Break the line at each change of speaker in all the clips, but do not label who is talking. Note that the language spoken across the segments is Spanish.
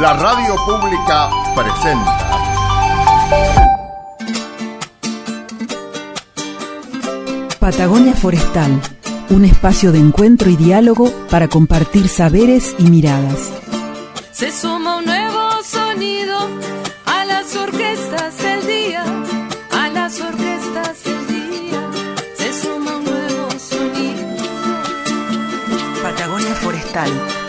La radio pública presenta.
Patagonia Forestal, un espacio de encuentro y diálogo para compartir saberes y miradas.
Se suma un nuevo sonido a las orquestas del día, a las orquestas del día. Se suma un nuevo sonido.
Patagonia Forestal,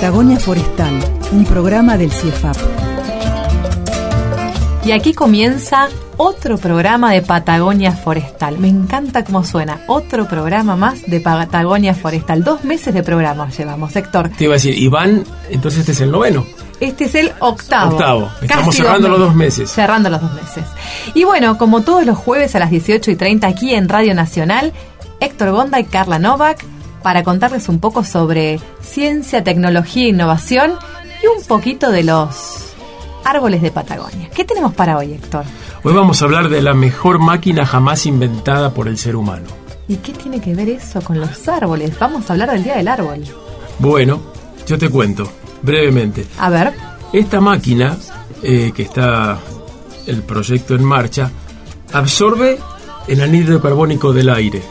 Patagonia Forestal, un programa del CIEFAP.
Y aquí comienza otro programa de Patagonia Forestal. Me encanta cómo suena. Otro programa más de Patagonia Forestal. Dos meses de programa llevamos, Héctor.
Te iba a decir, Iván, entonces este es el noveno.
Este es el octavo.
Octavo. Estamos cerrando los dos meses.
Cerrando los dos meses. Y bueno, como todos los jueves a las 18 y 30 aquí en Radio Nacional, Héctor Gonda y Carla Novak para contarles un poco sobre ciencia, tecnología e innovación y un poquito de los árboles de Patagonia. ¿Qué tenemos para hoy, Héctor?
Hoy vamos a hablar de la mejor máquina jamás inventada por el ser humano.
¿Y qué tiene que ver eso con los árboles? Vamos a hablar del Día del Árbol.
Bueno, yo te cuento brevemente.
A ver,
Esta máquina, eh, que está el proyecto en marcha, absorbe el anhídrido carbónico del aire.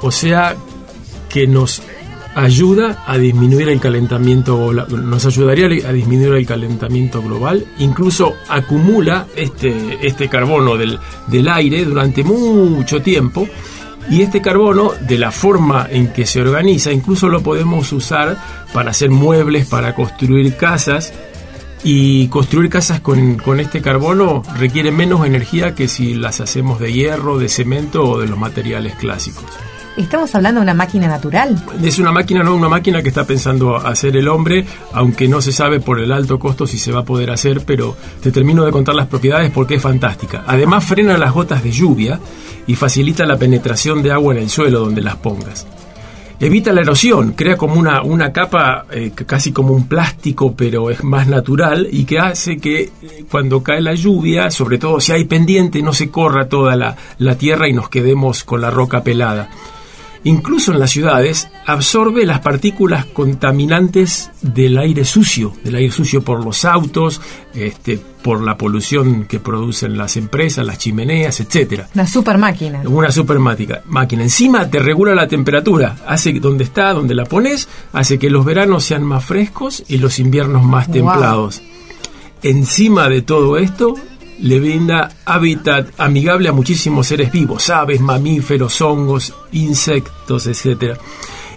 O sea, que nos ayuda a disminuir el calentamiento nos ayudaría a disminuir el calentamiento global incluso acumula este, este carbono del, del aire durante mucho tiempo y este carbono de la forma en que se organiza incluso lo podemos usar para hacer muebles para construir casas y construir casas con, con este carbono requiere menos energía que si las hacemos de hierro, de cemento o de los materiales clásicos.
¿Estamos hablando de una máquina natural?
Es una máquina, no una máquina que está pensando hacer el hombre, aunque no se sabe por el alto costo si se va a poder hacer, pero te termino de contar las propiedades porque es fantástica. Además frena las gotas de lluvia y facilita la penetración de agua en el suelo donde las pongas. Evita la erosión, crea como una, una capa eh, casi como un plástico, pero es más natural y que hace que eh, cuando cae la lluvia, sobre todo si hay pendiente, no se corra toda la, la tierra y nos quedemos con la roca pelada incluso en las ciudades, absorbe las partículas contaminantes del aire sucio, del aire sucio por los autos, este, por la polución que producen las empresas, las chimeneas, etcétera.
Una super máquina.
Una super máquina. máquina. Encima te regula la temperatura, hace donde está, donde la pones, hace que los veranos sean más frescos y los inviernos más
Wow.
templados. Encima de todo esto, le brinda hábitat amigable a muchísimos seres vivos, aves, mamíferos, hongos, insectos, etc.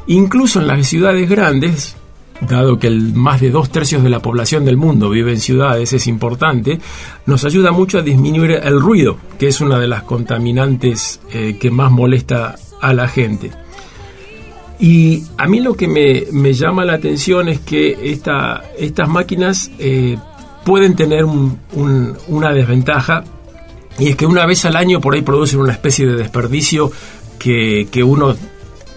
Incluso en las ciudades grandes, dado que el más de dos tercios de la población del mundo vive en ciudades, es importante, nos ayuda mucho a disminuir el ruido, que es una de las contaminantes eh, que más molesta a la gente. Y a mí lo que me, llama la atención es que esta, estas máquinas eh, pueden tener un- un- una desventaja y es que una vez al año por ahí producen una especie de desperdicio que, que uno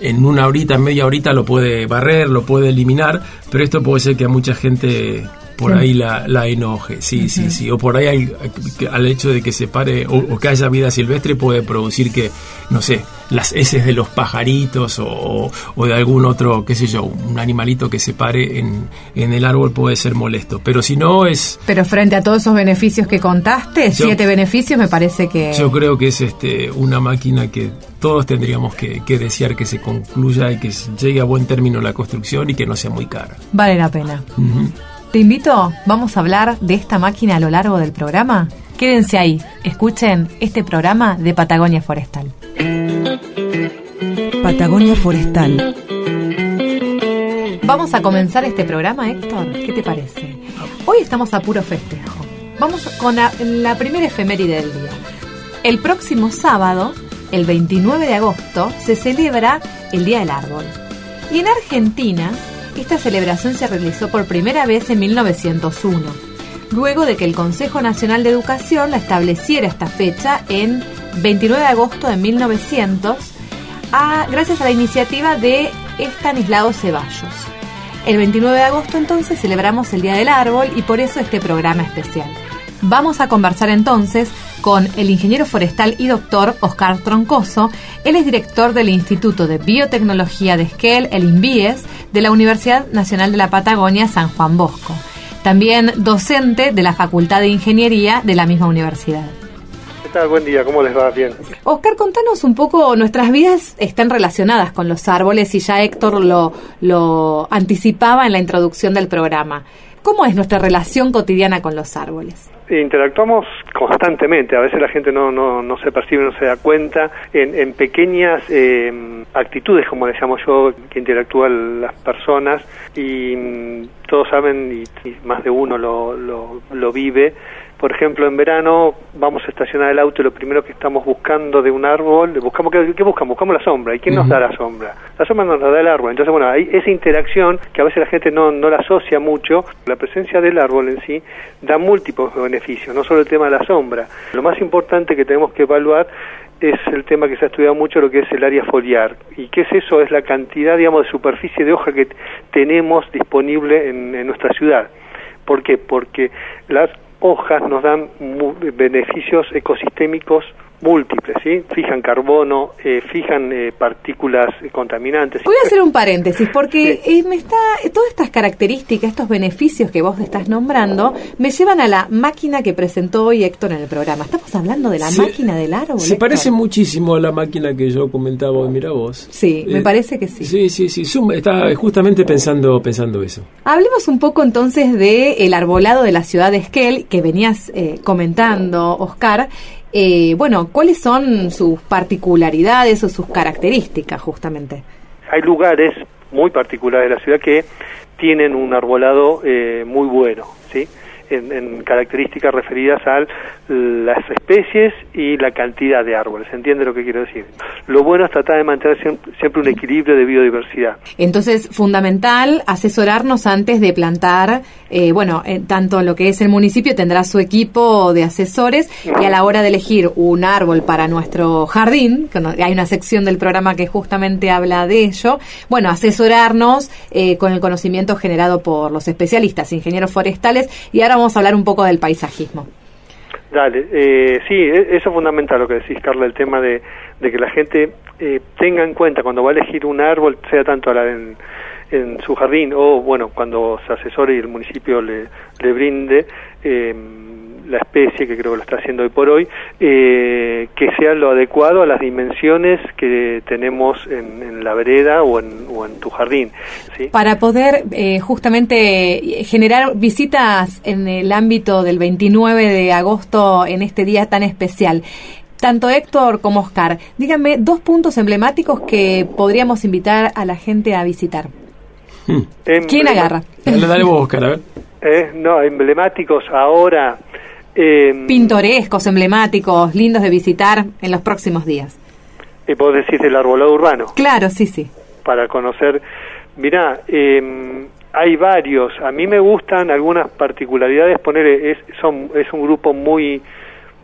en una horita, en media horita lo puede barrer, lo puede eliminar, pero esto puede ser que a mucha gente por ahí la, la enoje, sí, sí, sí, o por ahí que al hecho de que se pare o, o que haya vida silvestre puede producir que, no sé, las heces de los pajaritos o, o de algún otro, qué sé yo, un animalito que se pare en, en el árbol puede ser molesto, pero si no es...
Pero frente a todos esos beneficios que contaste,
Yo-
siete beneficios, me parece que...
Yo creo que es este una máquina que todos tendríamos que, que desear que se concluya y que llegue a buen término la construcción y que no sea muy cara.
Vale la pena.
Ujú.
Te invito, vamos a hablar de esta máquina a lo largo del programa. Quédense ahí, escuchen este programa de Patagonia Forestal.
Patagonia Forestal,
Vamos a comenzar este programa, Héctor. ¿Qué te parece? Hoy estamos a puro festejo. Vamos con la, la primera efeméride del día. El próximo sábado el 29 de agosto, se celebra el Día del Árbol. Y en Argentina, esta celebración se realizó por primera vez en 1901, luego de que el Consejo Nacional de Educación la estableciera esta fecha en 29 de agosto de 1900, a- gracias a la iniciativa de Estanislao Ceballos. El 29 de agosto entonces celebramos el Día del Árbol y por eso este programa especial. Vamos a conversar entonces con el ingeniero forestal y doctor Oscar Troncoso. Él es director del Instituto de Biotecnología de Esquel, el INVIES, de la Universidad Nacional de la Patagonia San Juan Bosco. También docente de la Facultad de Ingeniería de la misma universidad.
¿Qué tal? Buen día, ¿cómo les va? Bien.
Oscar, contanos un poco, nuestras vidas están relacionadas con los árboles y ya Héctor lo, lo anticipaba en la introducción del programa. ¿Cómo es nuestra relación cotidiana con los árboles?
Interactuamos constantemente, a veces la gente no, no, no se percibe, no se da cuenta, en, en pequeñas eh, actitudes, como le llamo yo, que interactúan las personas y mm, todos saben, y, y más de uno lo, lo, lo vive, por ejemplo, en verano vamos a estacionar el auto y lo primero que estamos buscando de un árbol, buscamos ¿qué, qué buscamos? Buscamos la sombra. ¿Y quién nos da la sombra? La sombra nos la da el árbol. Entonces, bueno, hay esa interacción que a veces la gente no, no la asocia mucho. La presencia del árbol en sí da múltiples beneficios, no solo el tema de la sombra. Lo más importante que tenemos que evaluar es el tema que se ha estudiado mucho, lo que es el área foliar. ¿Y qué es eso? Es la cantidad, digamos, de superficie de hoja que tenemos disponible en, en nuestra ciudad. ¿Por qué? Porque las hojas nos dan beneficios ecosistémicos múltiples, ¿sí? Fijan carbono, eh, fijan eh, partículas eh, contaminantes.
Voy a hacer un paréntesis porque eh, me está todas estas características, estos beneficios que vos estás nombrando, me llevan a la máquina que presentó hoy Héctor en el programa. Estamos hablando de la máquina del árbol.
Se
Héctor?
parece muchísimo a la máquina que yo comentaba hoy, mira vos.
Sí, me parece que sí.
Sí, sí, sí. Estaba justamente pensando, pensando eso.
Hablemos un poco entonces de el arbolado de la ciudad de Esquel que venías eh, comentando, Oscar. Eh, bueno, ¿cuáles son sus particularidades o sus características justamente?
Hay lugares muy particulares de la ciudad que tienen un arbolado eh, muy bueno, ¿sí? En, características referidas a las especies y la cantidad de árboles. ¿Se entiende lo que quiero decir? Lo bueno es tratar de mantener siempre, un equilibrio de biodiversidad.
Entonces, fundamental asesorarnos antes de plantar, eh, bueno, eh, tanto lo que es el municipio tendrá su equipo de asesores y a la hora de elegir un árbol para nuestro jardín, hay una sección del programa que justamente habla de ello, bueno, asesorarnos eh, con el conocimiento generado por los especialistas, ingenieros forestales y ahora vamos a hablar un poco del paisajismo.
Dale, eh, sí, e- eso es fundamental lo que decís, Carla, el tema de, que la gente eh, tenga en cuenta cuando va a elegir un árbol, sea tanto a la- en, en su jardín o, bueno, cuando se asesore y el municipio le, le brinde eh, la especie, que creo que lo está haciendo hoy por hoy, eh, que sea lo adecuado a las dimensiones que tenemos en, en la vereda o en, o en tu jardín. ¿sí?
Para poder eh, justamente eh, generar visitas en el ámbito del 29 de agosto en este día tan especial. Tanto Héctor como Oscar, díganme dos puntos emblemáticos que podríamos invitar a la gente a visitar.
Em-
¿Quién agarra?
Dale, dale vos, Oscar, a ver.
Eh, no, emblemáticos ahora. Em,
Pintorescos, emblemáticos, lindos de visitar en los próximos días.
eh, vos decís del arbolado urbano.
Claro, sí, sí.
para conocer. Mirá, eh, hay varios. A mí me gustan algunas particularidades. Poner es son es un grupo muy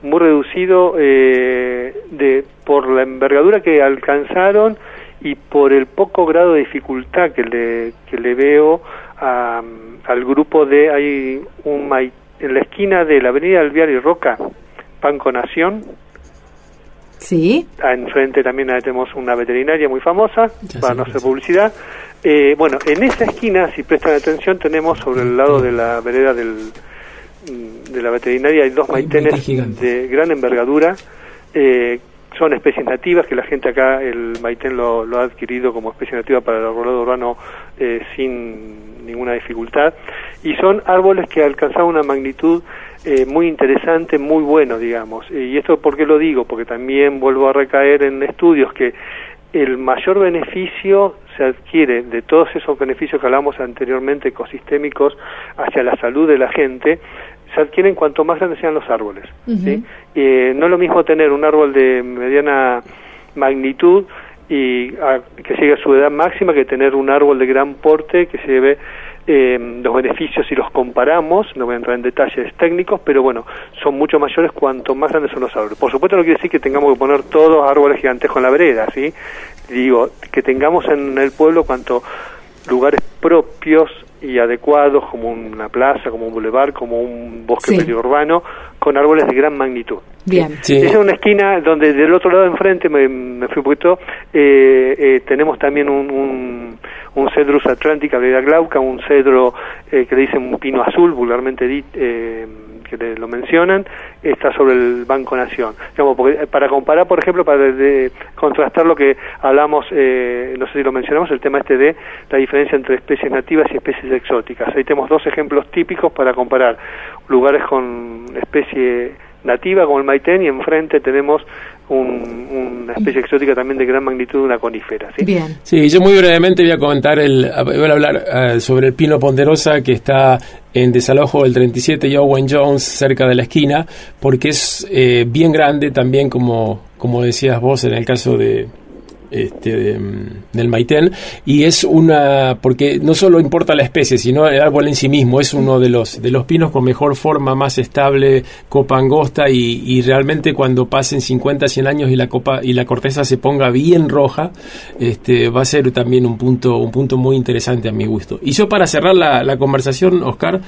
muy reducido eh, de por la envergadura que alcanzaron y por el poco grado de dificultad que le que le veo a- al grupo de hay un mai- en la esquina de la Avenida Alviar y Roca, Panco Nación,
Sí.
Ah, Enfrente también tenemos una veterinaria muy famosa,
Ya
para no hacer publicidad. Eh, bueno, en esa esquina, si prestan atención, tenemos sobre el lado de la vereda del, mm, de la veterinaria hay dos maitenes de gran envergadura. Eh, son especies nativas que la gente acá, el maitén lo, lo ha adquirido como especie nativa para el arbolado urbano eh, sin ninguna dificultad. Y son árboles que alcanzaron una magnitud eh, muy interesante, muy bueno, digamos. Y esto, ¿por qué lo digo? Porque también vuelvo a recaer en estudios que el mayor beneficio se adquiere de todos esos beneficios que hablamos anteriormente ecosistémicos hacia la salud de la gente, se adquieren cuanto más grandes sean los árboles. ¿sí? Eh, no es lo mismo tener un árbol de mediana magnitud y a- que llegue a su edad máxima que tener un árbol de gran porte que se lleve eh, los beneficios si los comparamos, no voy a entrar en detalles técnicos, pero bueno, son mucho mayores cuanto más grandes son los árboles. Por supuesto no quiere decir que tengamos que poner todos árboles gigantescos en la vereda, ¿sí? Digo, que tengamos en el pueblo cuanto lugares propios y adecuados como una plaza, como un bulevar, como un bosque
Sí.
periurbano, con árboles de gran magnitud.
Bien.
Sí.
Esa es una esquina donde del otro lado de enfrente, me, me fui un poquito, eh, eh, tenemos también un, un, un Cedrus atlántica, Vera glauca, un cedro eh, que le dicen un pino azul, vulgarmente eh, que lo mencionan, está sobre el Banco Nación. Digamos, porque, eh, para comparar, por ejemplo, para de contrastar lo que hablamos, eh, no sé si lo mencionamos, el tema este de la diferencia entre especies nativas y especies exóticas. Ahí tenemos dos ejemplos típicos para comparar lugares con especie nativa como el maitén y enfrente tenemos un- una especie exótica también de gran magnitud, una conífera. ¿sí?
Bien.
Sí, yo muy brevemente voy a comentar, el, voy a hablar eh, sobre el pino ponderosa que está en desalojo del 37 y Owen Jones, cerca de la esquina, porque es eh, bien grande también, como, como decías vos en el caso de, este, de, mm, del maitén y es una porque no solo importa la especie sino el árbol en sí mismo es uno de los de los pinos con mejor forma más estable copa angosta y, realmente cuando pasen 50 100 años y la copa y la corteza se ponga bien roja este va a ser también un punto un punto muy interesante a mi gusto. Y yo para cerrar la, conversación Oscar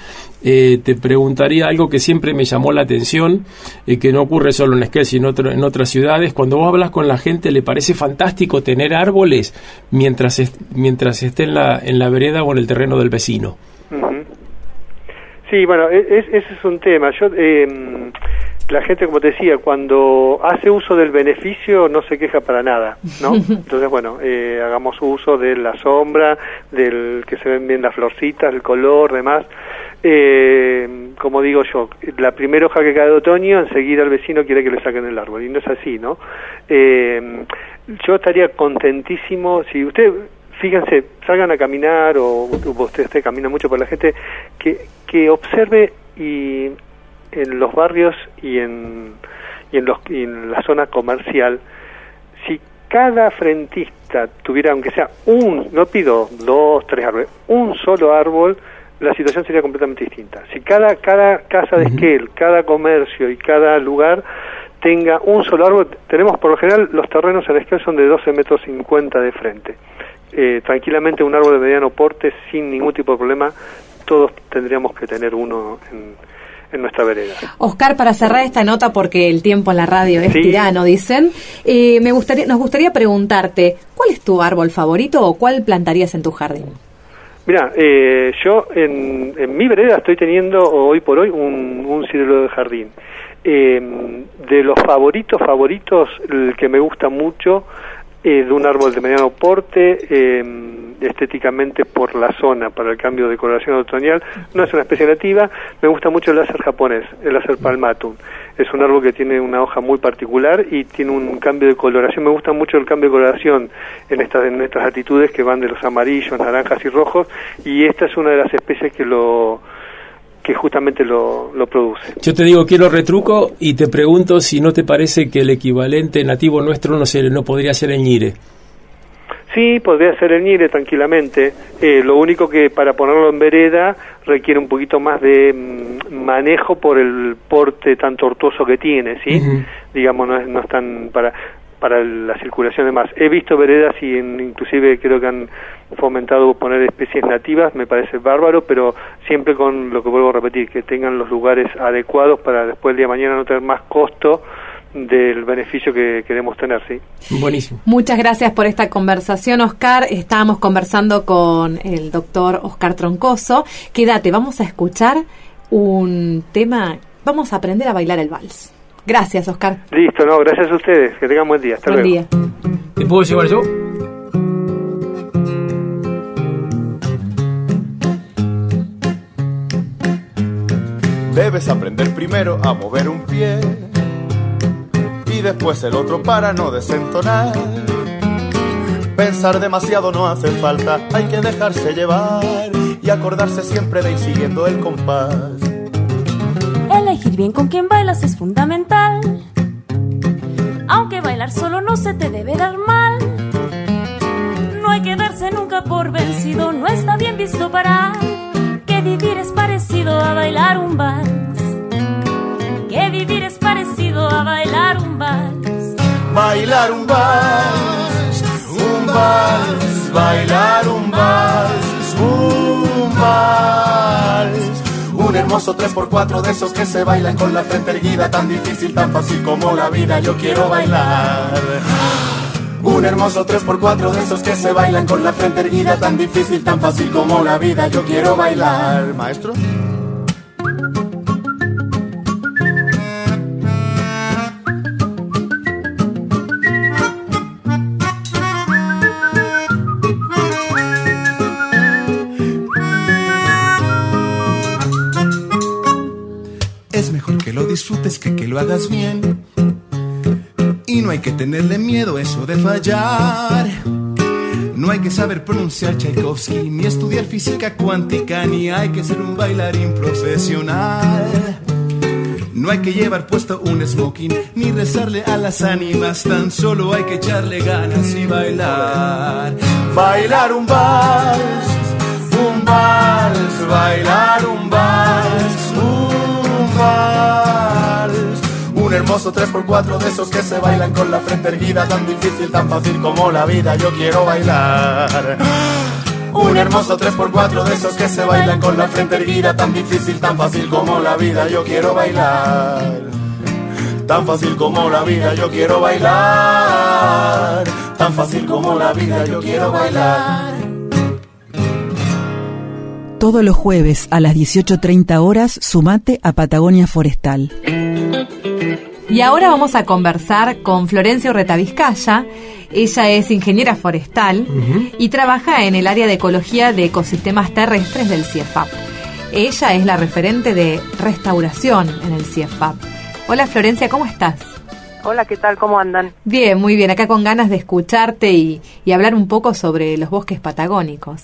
eh, te preguntaría algo que siempre me llamó la atención y que no ocurre solo en Esquel sino otro- en otras ciudades. Cuando vos hablas con la gente le parece fantástico tener árboles mientras est- mientras esté en la en la vereda o en el terreno del vecino.
Sí, bueno, e- es- ese es un tema. Yo, eh, la gente, como te decía, cuando hace uso del beneficio no se queja para nada, ¿no? Entonces, bueno, eh, hagamos uso de la sombra, del que se ven bien las florcitas, el color, demás. Eh, como digo yo, la primera hoja que cae de otoño, enseguida el vecino quiere que le saquen el árbol, y no es así, ¿no? Eh, yo estaría contentísimo, si usted fíjense, salgan a caminar o usted, usted camina mucho por la gente, que, que observe y en los barrios y en, y en, los, y en la zona comercial, si cada frentista tuviera, aunque sea un, no pido dos, tres árboles, un solo árbol, la situación sería completamente distinta. Si cada, cada casa de esquel, cada comercio y cada lugar tenga un solo árbol, tenemos por lo general los terrenos en esquel son de 12 metros 50 de frente. Eh, tranquilamente un árbol de mediano porte sin ningún tipo de problema, todos tendríamos que tener uno en, en nuestra vereda.
Oscar, para cerrar esta nota, porque el tiempo en la radio es
Sí.
tirano, dicen, eh, me gustaría, nos gustaría preguntarte, ¿cuál es tu árbol favorito o cuál plantarías en tu jardín?
Mira, eh, yo en, en mi vereda estoy teniendo hoy por hoy un, un ciruelo de jardín. Eh, de los favoritos, favoritos, el que me gusta mucho eh, de un árbol de mediano porte, eh, estéticamente por la zona, para el cambio de coloración otoñal, no es una especie nativa, me gusta mucho el láser japonés, el láser palmatum. Es un árbol que tiene una hoja muy particular y tiene un cambio de coloración. Me gusta mucho el cambio de coloración en estas, en estas actitudes que van de los amarillos, naranjas y rojos, y esta es una de las especies que lo que justamente lo, lo produce.
yo te digo quiero retruco y te pregunto si no te parece que el equivalente nativo nuestro no se no podría ser el ñire
Sí, podría ser el Nire tranquilamente. Eh, lo único que para ponerlo en vereda requiere un poquito más de mm, manejo por el porte tan tortuoso que tiene, ¿sí? Digamos, no es, no es tan para para la circulación de más. He visto veredas y en- inclusive creo que han fomentado poner especies nativas, me parece bárbaro, pero siempre con lo que vuelvo a repetir, que tengan los lugares adecuados para después el día de mañana no tener más costo del beneficio que queremos tener, ¿sí?
buenísimo
Muchas gracias por esta conversación, Oscar. Estábamos conversando con el doctor Oscar Troncoso. Quédate, vamos a escuchar un tema, vamos a aprender a bailar el vals. Gracias, Oscar.
Listo, no, gracias a ustedes. Que tengan buen día. Hasta
Buen
luego.
día.
¿te puedo llevar yo?
Debes aprender primero a mover un pie y después el otro para no desentonar. Pensar demasiado no hace falta, hay que dejarse llevar y acordarse siempre de ir siguiendo el compás.
Elegir bien con quién bailas es fundamental. aunque bailar solo no se te debe dar mal. No hay que darse nunca por vencido, no está bien visto para que vivir es parecido a bailar un vals. Parecido a bailar un vals.
Bailar un vals, un vals, bailar un vals, un vals. Un hermoso 3x4 de esos que se bailan con la frente erguida, tan difícil, tan fácil como la vida, yo quiero bailar. Un hermoso 3x4 de esos que se bailan con la frente erguida, tan difícil, tan fácil como la vida, yo quiero bailar. Maestro.
Es mejor que lo disfrutes que que lo hagas bien. Y no hay que tenerle miedo eso de fallar. No hay que saber pronunciar Tchaikovsky, ni estudiar física cuántica, ni hay que ser un bailarín profesional. No hay que llevar puesto un smoking, ni rezarle a las ánimas, tan solo hay que echarle ganas y bailar.
Bailar un vals, un vals, bailar un vals, Un hermoso 3x4 de esos que se bailan con la frente erguida, tan difícil, tan fácil como la vida, yo quiero bailar. Un hermoso 3x4 de esos que se bailan con la frente erguida, tan difícil, tan fácil como la vida, yo quiero bailar. Tan fácil como la vida, yo quiero bailar. Tan fácil como la vida, yo quiero bailar.
Todos los jueves a las 18.30 horas, sumate a Patagonia Forestal.
Y ahora vamos a conversar con Florencia Urreta Vizcaya. Ella es ingeniera forestal y trabaja en el área de ecología de ecosistemas terrestres del CIEFAP. Ella es la referente de restauración en el CIEFAP. Hola Florencia, ¿cómo estás?
Hola, ¿qué tal? ¿Cómo andan?
Bien, muy bien. Acá con ganas de escucharte y, y hablar un poco sobre los bosques patagónicos.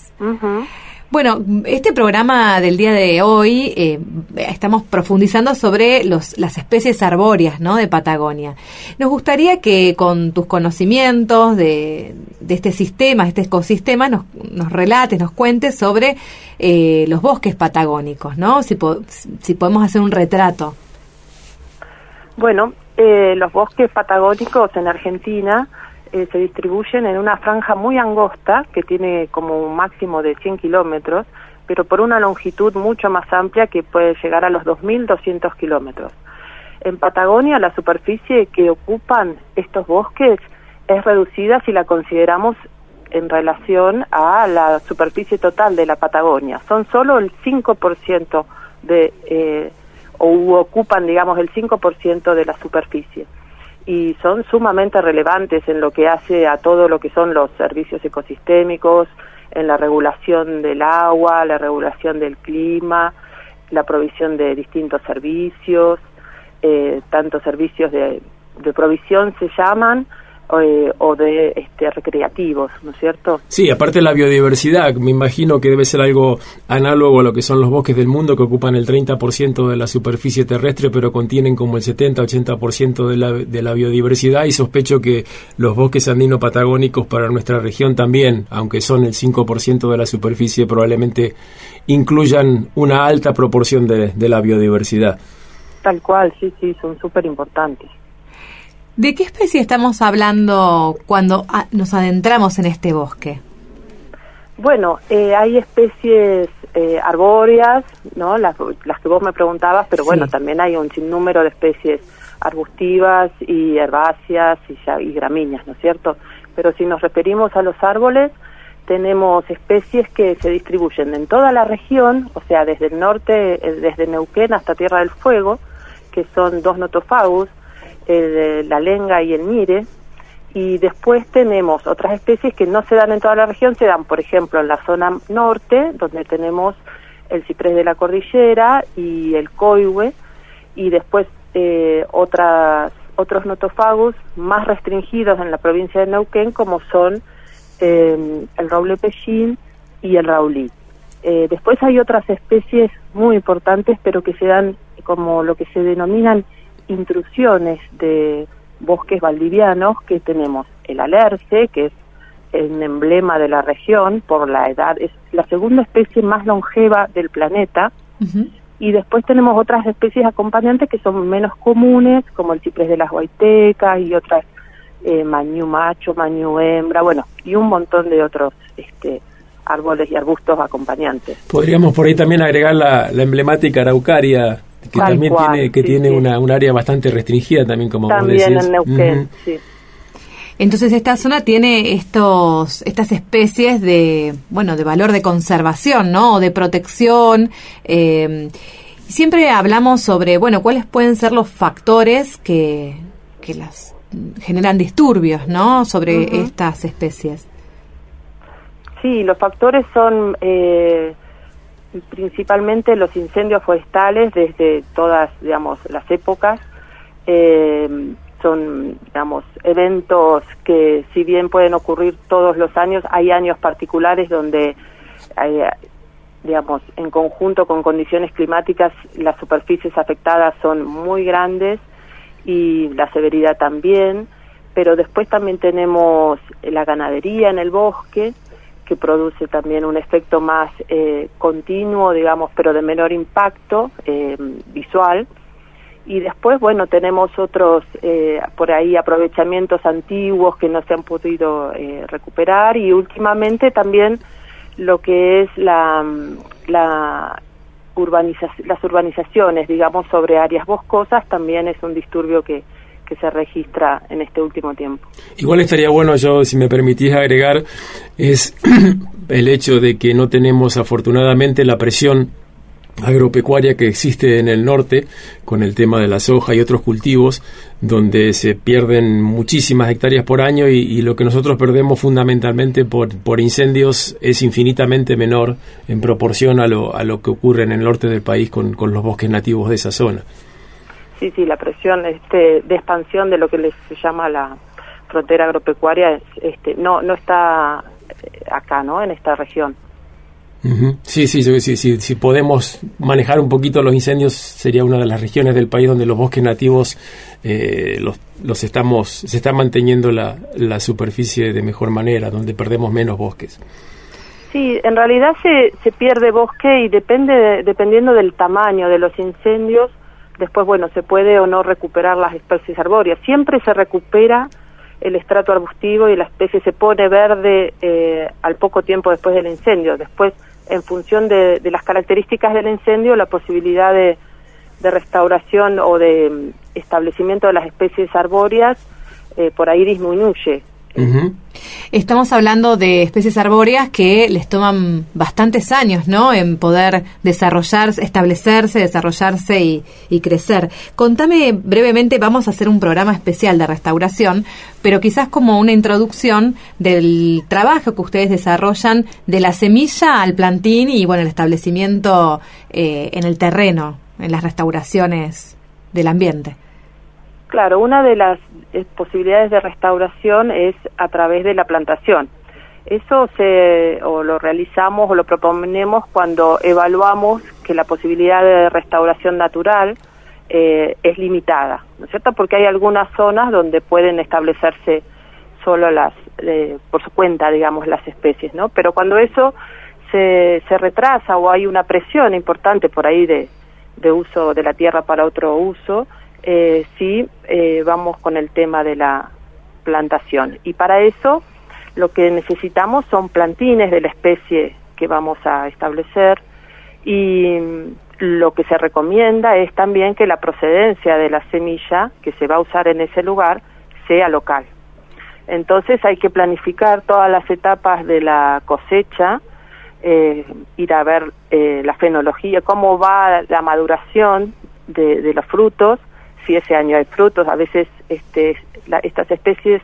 Bueno, este programa del día de hoy eh, estamos profundizando sobre los, las especies arbóreas ¿no? de Patagonia. Nos gustaría que con tus conocimientos de, de este sistema, este ecosistema, nos, nos relates, nos cuentes sobre eh, los bosques patagónicos, ¿no? Si, po- si podemos hacer un retrato.
Bueno, eh, los bosques patagónicos en Argentina eh, se distribuyen en una franja muy angosta que tiene como un máximo de 100 kilómetros, pero por una longitud mucho más amplia que puede llegar a los 2.200 kilómetros. En Patagonia la superficie que ocupan estos bosques es reducida si la consideramos en relación a la superficie total de la Patagonia. Son solo el 5% de, eh, o ocupan, digamos, el 5% de la superficie. Y son sumamente relevantes en lo que hace a todo lo que son los servicios ecosistémicos, en la regulación del agua, la regulación del clima, la provisión de distintos servicios, eh, tanto servicios de, de provisión se llaman, eh, o de este, recreativos, ¿no es cierto?
Sí, aparte de la biodiversidad, me imagino que debe ser algo análogo a lo que son los bosques del mundo, que ocupan el 30% de la superficie terrestre, pero contienen como el 70-80% de la, de la biodiversidad y sospecho que los bosques andino-patagónicos para nuestra región también, aunque son el 5% de la superficie, probablemente incluyan una alta proporción de, de la biodiversidad.
Tal cual, sí, sí, son súper importantes.
¿De qué especie estamos hablando cuando ah, nos adentramos en este bosque?
Bueno, eh, hay especies eh, arbóreas, ¿no? Las, las que vos me preguntabas, pero
Sí.
bueno, también hay un sinnúmero de especies arbustivas y herbáceas y, ya- y gramíneas, ¿no es cierto? Pero si nos referimos a los árboles, tenemos especies que se distribuyen en toda la región, o sea, desde el norte, eh, desde Neuquén hasta Tierra del Fuego, que son dos notofagus, el, la lenga y el mire, y después tenemos otras especies que no se dan en toda la región, se dan, por ejemplo, en la zona norte, donde tenemos el ciprés de la cordillera y el coihue, y después eh, otras, otros notofagus más restringidos en la provincia de Neuquén, como son eh, el roble pellín y el raulí. Eh, después hay otras especies muy importantes, pero que se dan como lo que se denominan intrusiones de, bosques valdivianos que tenemos el alerce, que es un emblema de la región por la edad, es la segunda especie más longeva del planeta. Y después tenemos otras especies acompañantes que son menos comunes, como el ciprés de las guaitecas y otras, eh, mañú macho, mañú hembra, bueno, y un montón de otros este, árboles y arbustos acompañantes.
Podríamos por ahí también agregar la, emblemática araucaria, que también tiene, que tiene Una, un área bastante restringida también, como
También en Neuquén, sí.
Entonces esta zona tiene estos, estas especies de, bueno, de valor de conservación, ¿no? O de protección. Eh, siempre hablamos sobre, bueno, cuáles pueden ser los factores que, que las generan disturbios, ¿no? Sobre estas especies.
Sí, los factores son eh, principalmente los incendios forestales desde todas, digamos, las épocas. Eh, son, digamos, eventos que si bien pueden ocurrir todos los años, hay años particulares donde, eh, digamos, en conjunto con condiciones climáticas, las superficies afectadas son muy grandes y la severidad también, pero después también tenemos la ganadería en el bosque, que produce también un efecto más eh, continuo, digamos, pero de menor impacto eh, visual. Y después, bueno, tenemos otros eh, por ahí aprovechamientos antiguos que no se han podido eh, recuperar. Y últimamente también lo que es la, la las urbanizaciones, digamos, sobre áreas boscosas también es un disturbio que, que se registra en este último tiempo.
Igual estaría bueno, yo, si me permitís agregar, es el hecho de que no tenemos afortunadamente la presión agropecuaria que existe en el norte con el tema de la soja y otros cultivos donde se pierden muchísimas hectáreas por año y, lo que nosotros perdemos fundamentalmente por, por, incendios es infinitamente menor en proporción a lo, a lo que ocurre en el norte del país con, con los bosques nativos de esa zona.
Sí, sí, la presión este, de expansión de lo que se llama la frontera agropecuaria este, no, no está acá, ¿no? En esta región.
Sí, sí, sí, sí, si podemos manejar un poquito los incendios, sería una de las regiones del país donde los bosques nativos eh, los, los, estamos, se está manteniendo la, la, superficie de mejor manera, donde perdemos menos bosques.
Sí, en realidad se, se pierde bosque y depende, dependiendo del tamaño de los incendios, después, bueno, se puede o no recuperar las especies arbóreas. Siempre se recupera el estrato arbustivo y la especie se pone verde eh, al poco tiempo después del incendio. Después en función de, las características del incendio, la posibilidad de, restauración o de mm, establecimiento de las especies arbóreas eh, por ahí disminuye.
Estamos hablando de especies arbóreas que les toman bastantes años, ¿no? En poder desarrollarse, establecerse, desarrollarse y, y, crecer. Contame brevemente, vamos a hacer un programa especial de restauración, pero quizás como una introducción del trabajo que ustedes desarrollan de la semilla al plantín y, bueno, el establecimiento eh, en el terreno, en las restauraciones del ambiente.
Claro, una de las eh, posibilidades de restauración es a través de la plantación. Eso se, o lo realizamos o lo proponemos cuando evaluamos que la posibilidad de restauración natural eh, es limitada, ¿no es cierto? Porque hay algunas zonas donde pueden establecerse solo las, eh, por su cuenta, digamos, las especies, ¿no? Pero cuando eso se, se retrasa o hay una presión importante por ahí de, de uso de la tierra para otro uso, eh, sí eh, vamos con el tema de la plantación. Y para eso lo que necesitamos son plantines de la especie que vamos a establecer y lo que se recomienda es también que la procedencia de la semilla que se va a usar en ese lugar sea local. Entonces hay que planificar todas las etapas de la cosecha, eh, ir a ver eh, la fenología, cómo va la maduración de los frutos, si ese año hay frutos. A veces este, estas especies,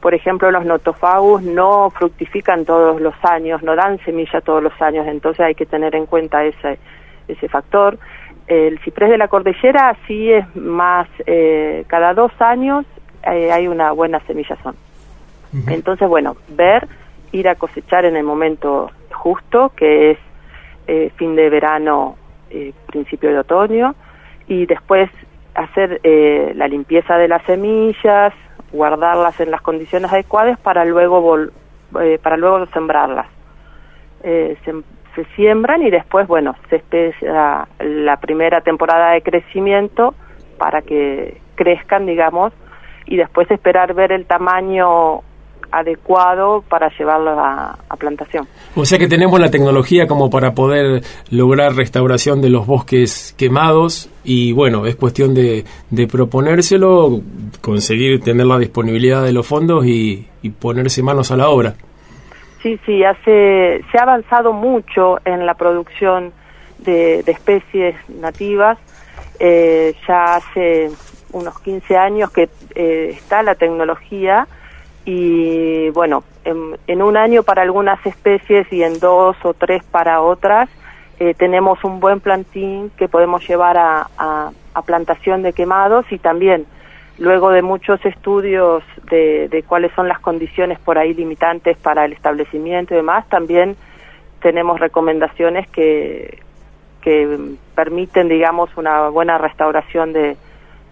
por ejemplo, los notofagus no fructifican todos los años, no dan semilla todos los años, entonces hay que tener en cuenta ese, ese factor. El ciprés de la cordillera sí es más, eh, cada dos años eh, hay una buena semillazón. Entonces, bueno, ver, ir a cosechar en el momento justo, que es eh, fin de verano, principio de otoño, y después hacer eh, la limpieza de las semillas, guardarlas en las condiciones adecuadas para luego vol- eh, para luego sembrarlas. Eh, se, se siembran y después, bueno, se espera la primera temporada de crecimiento para que crezcan, digamos, y después esperar ver el tamaño adecuado para llevarlo a, a plantación.
O sea que tenemos la tecnología como para poder lograr restauración de los bosques quemados y bueno, es cuestión de, de proponérselo, conseguir tener la disponibilidad de los fondos y, y ponerse manos a la obra.
Sí, sí, hace, se ha avanzado mucho en la producción de, de especies nativas. Eh, ya hace unos 15 años que eh, está la tecnología y bueno, en, un año para algunas especies y en dos o tres para otras eh, tenemos un buen plantín que podemos llevar a plantación de quemados y también luego de muchos estudios de, de cuáles son las condiciones por ahí limitantes para el establecimiento y demás, también tenemos recomendaciones que, que permiten, digamos, una buena restauración de,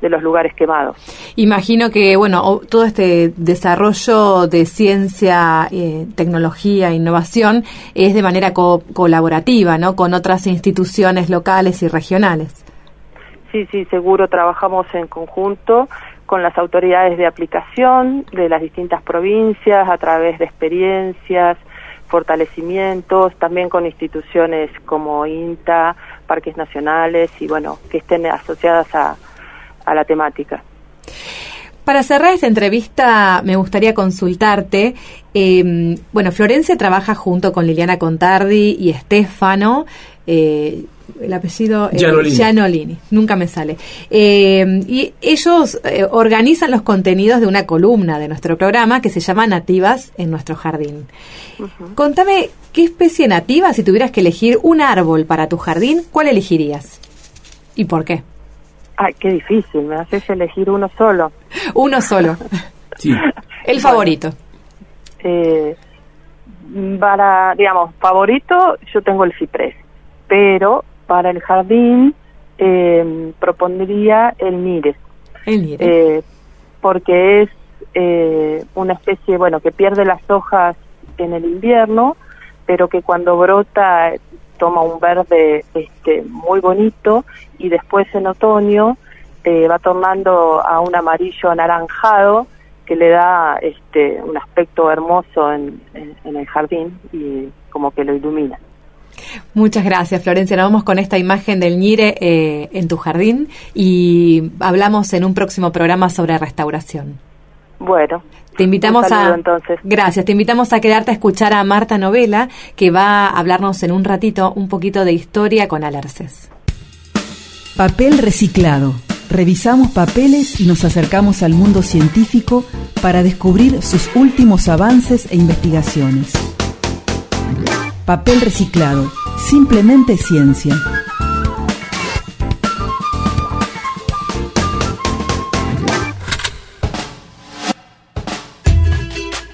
de los lugares quemados.
Imagino que, bueno, todo este desarrollo de ciencia, eh, tecnología, innovación es de manera co- colaborativa, ¿no? Con otras instituciones locales y regionales.
Sí, sí, seguro trabajamos en conjunto con las autoridades de aplicación de las distintas provincias a través de experiencias, fortalecimientos, también con instituciones como INTA, parques nacionales y bueno, que estén asociadas a, a la temática.
Para cerrar esta entrevista, me gustaría consultarte. eh, bueno, Florencia trabaja junto con Liliana Contardi y Estefano. eh, el apellido eh,
Gianolini.
Gianolini, nunca me sale. Eh, y ellos eh, organizan los contenidos de una columna de nuestro programa que se llama Nativas en nuestro jardín. Contame, ¿qué especie nativa, si tuvieras que elegir un árbol para tu jardín, cuál elegirías? ¿Y por qué?
Ay, qué difícil, me haces elegir uno solo.
Uno solo.
Sí.
El favorito.
Eh, para, digamos, favorito, yo tengo el ciprés, pero para el jardín eh, propondría el mire,
El mire.
eh, porque es eh, una especie, bueno, que pierde las hojas en el invierno, pero que cuando brota toma un verde este, muy bonito y después en otoño eh, va tornando a un amarillo anaranjado que le da este, un aspecto hermoso en, en- en el jardín y como que lo ilumina.
Muchas gracias, Florencia. Nos vamos con esta imagen del Ñire eh, en tu jardín y hablamos en un próximo programa sobre restauración.
Bueno,
Te invitamos
saludo,
a
entonces.
Gracias, te invitamos a quedarte a escuchar a Marta Novela, que va a hablarnos en un ratito un poquito de historia con Alerces.
Papel reciclado. Revisamos papeles y nos acercamos al mundo científico para descubrir sus últimos avances e investigaciones. Papel reciclado. Simplemente ciencia.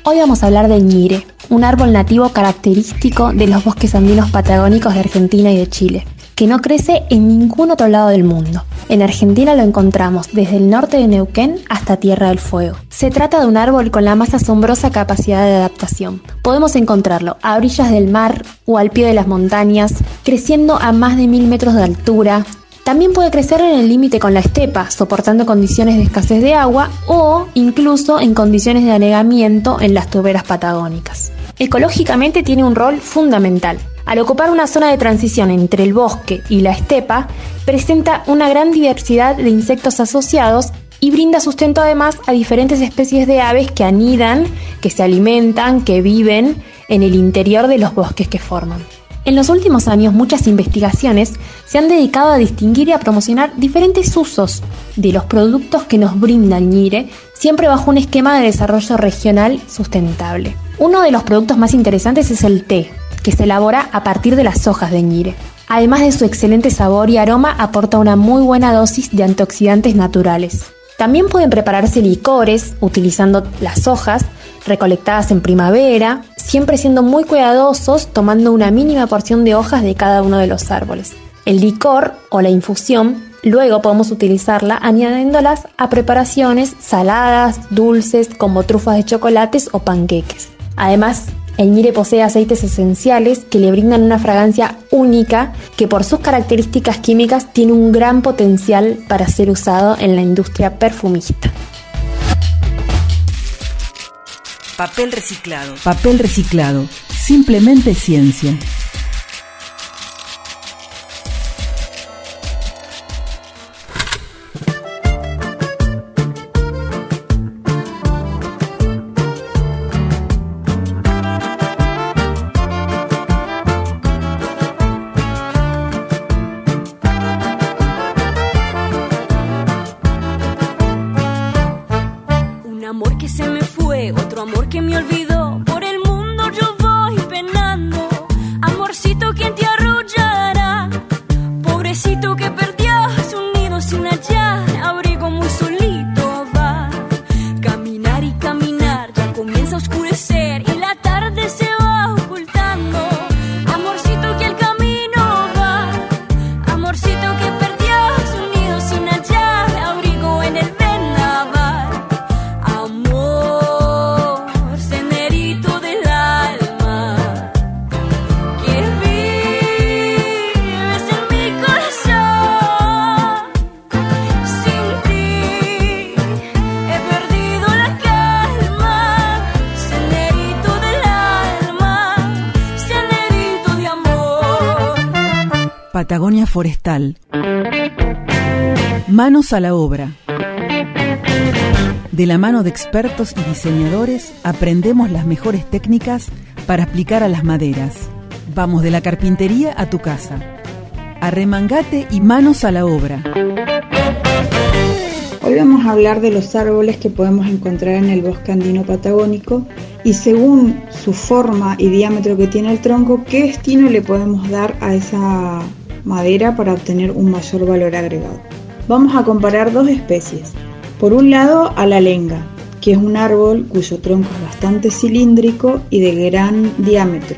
Hoy vamos a hablar del ñire, un árbol nativo característico de los bosques andinos patagónicos de Argentina y de Chile, que no crece en ningún otro lado del mundo. En Argentina lo encontramos desde el norte de Neuquén hasta Tierra del Fuego. Se trata de un árbol con la más asombrosa capacidad de adaptación. Podemos encontrarlo a orillas del mar o al pie de las montañas, creciendo a más de mil metros de altura, también puede crecer en el límite con la estepa, soportando condiciones de escasez de agua o incluso en condiciones de anegamiento en las tuberas patagónicas. Ecológicamente tiene un rol fundamental. Al ocupar una zona de transición entre el bosque y la estepa, presenta una gran diversidad de insectos asociados y brinda sustento además a diferentes especies de aves que anidan, que se alimentan, que viven en el interior de los bosques que forman. En los últimos años muchas investigaciones se han dedicado a distinguir y a promocionar diferentes usos de los productos que nos brinda el ñire, siempre bajo un esquema de desarrollo regional sustentable. Uno de los productos más interesantes es el té, que se elabora a partir de las hojas de ñire. Además de su excelente sabor y aroma, aporta una muy buena dosis de antioxidantes naturales. También pueden prepararse licores utilizando las hojas recolectadas en primavera, siempre siendo muy cuidadosos tomando una mínima porción de hojas de cada uno de los árboles. El licor o la infusión luego podemos utilizarla añadiéndolas a preparaciones saladas, dulces, como trufas de chocolates o panqueques. Además, el ñire posee aceites esenciales que le brindan una fragancia única que por sus características químicas tiene un gran potencial para ser usado en la industria perfumista.
Papel reciclado. Papel reciclado. Simplemente ciencia. Forestal. Manos a la obra. De la mano de expertos y diseñadores aprendemos las mejores técnicas para aplicar a las maderas. Vamos de la carpintería a tu casa. Arremangate y manos a la obra.
Hoy vamos a hablar de los árboles que podemos encontrar en el bosque andino patagónico y según su forma y diámetro que tiene el tronco, qué destino le podemos dar a esa madera para obtener un mayor valor agregado. Vamos a comparar dos especies. Por un lado a la lenga, que es un árbol cuyo tronco es bastante cilíndrico y de gran diámetro,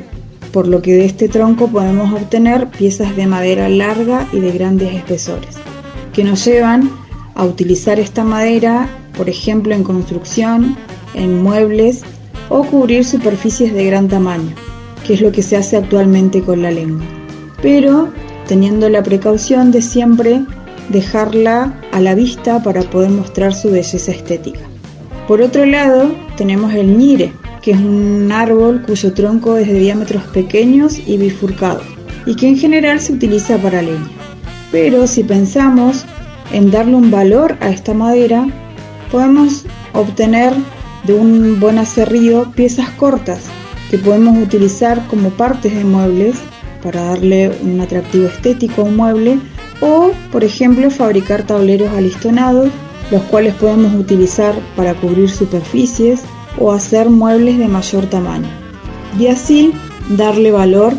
por lo que de este tronco podemos obtener piezas de madera larga y de grandes espesores, que nos llevan a utilizar esta madera, por ejemplo, en construcción, en muebles o cubrir superficies de gran tamaño, que es lo que se hace actualmente con la lengua. Pero teniendo la precaución de siempre dejarla a la vista para poder mostrar su belleza estética. Por otro lado, tenemos el ñire, que es un árbol cuyo tronco es de diámetros pequeños y bifurcados, y que en general se utiliza para leña. Pero si pensamos en darle un valor a esta madera, podemos obtener de un buen acerrío piezas cortas que podemos utilizar como partes de muebles para darle un atractivo estético a un mueble o, por ejemplo, fabricar tableros alistonados, los cuales podemos utilizar para cubrir superficies o hacer muebles de mayor tamaño. Y así darle valor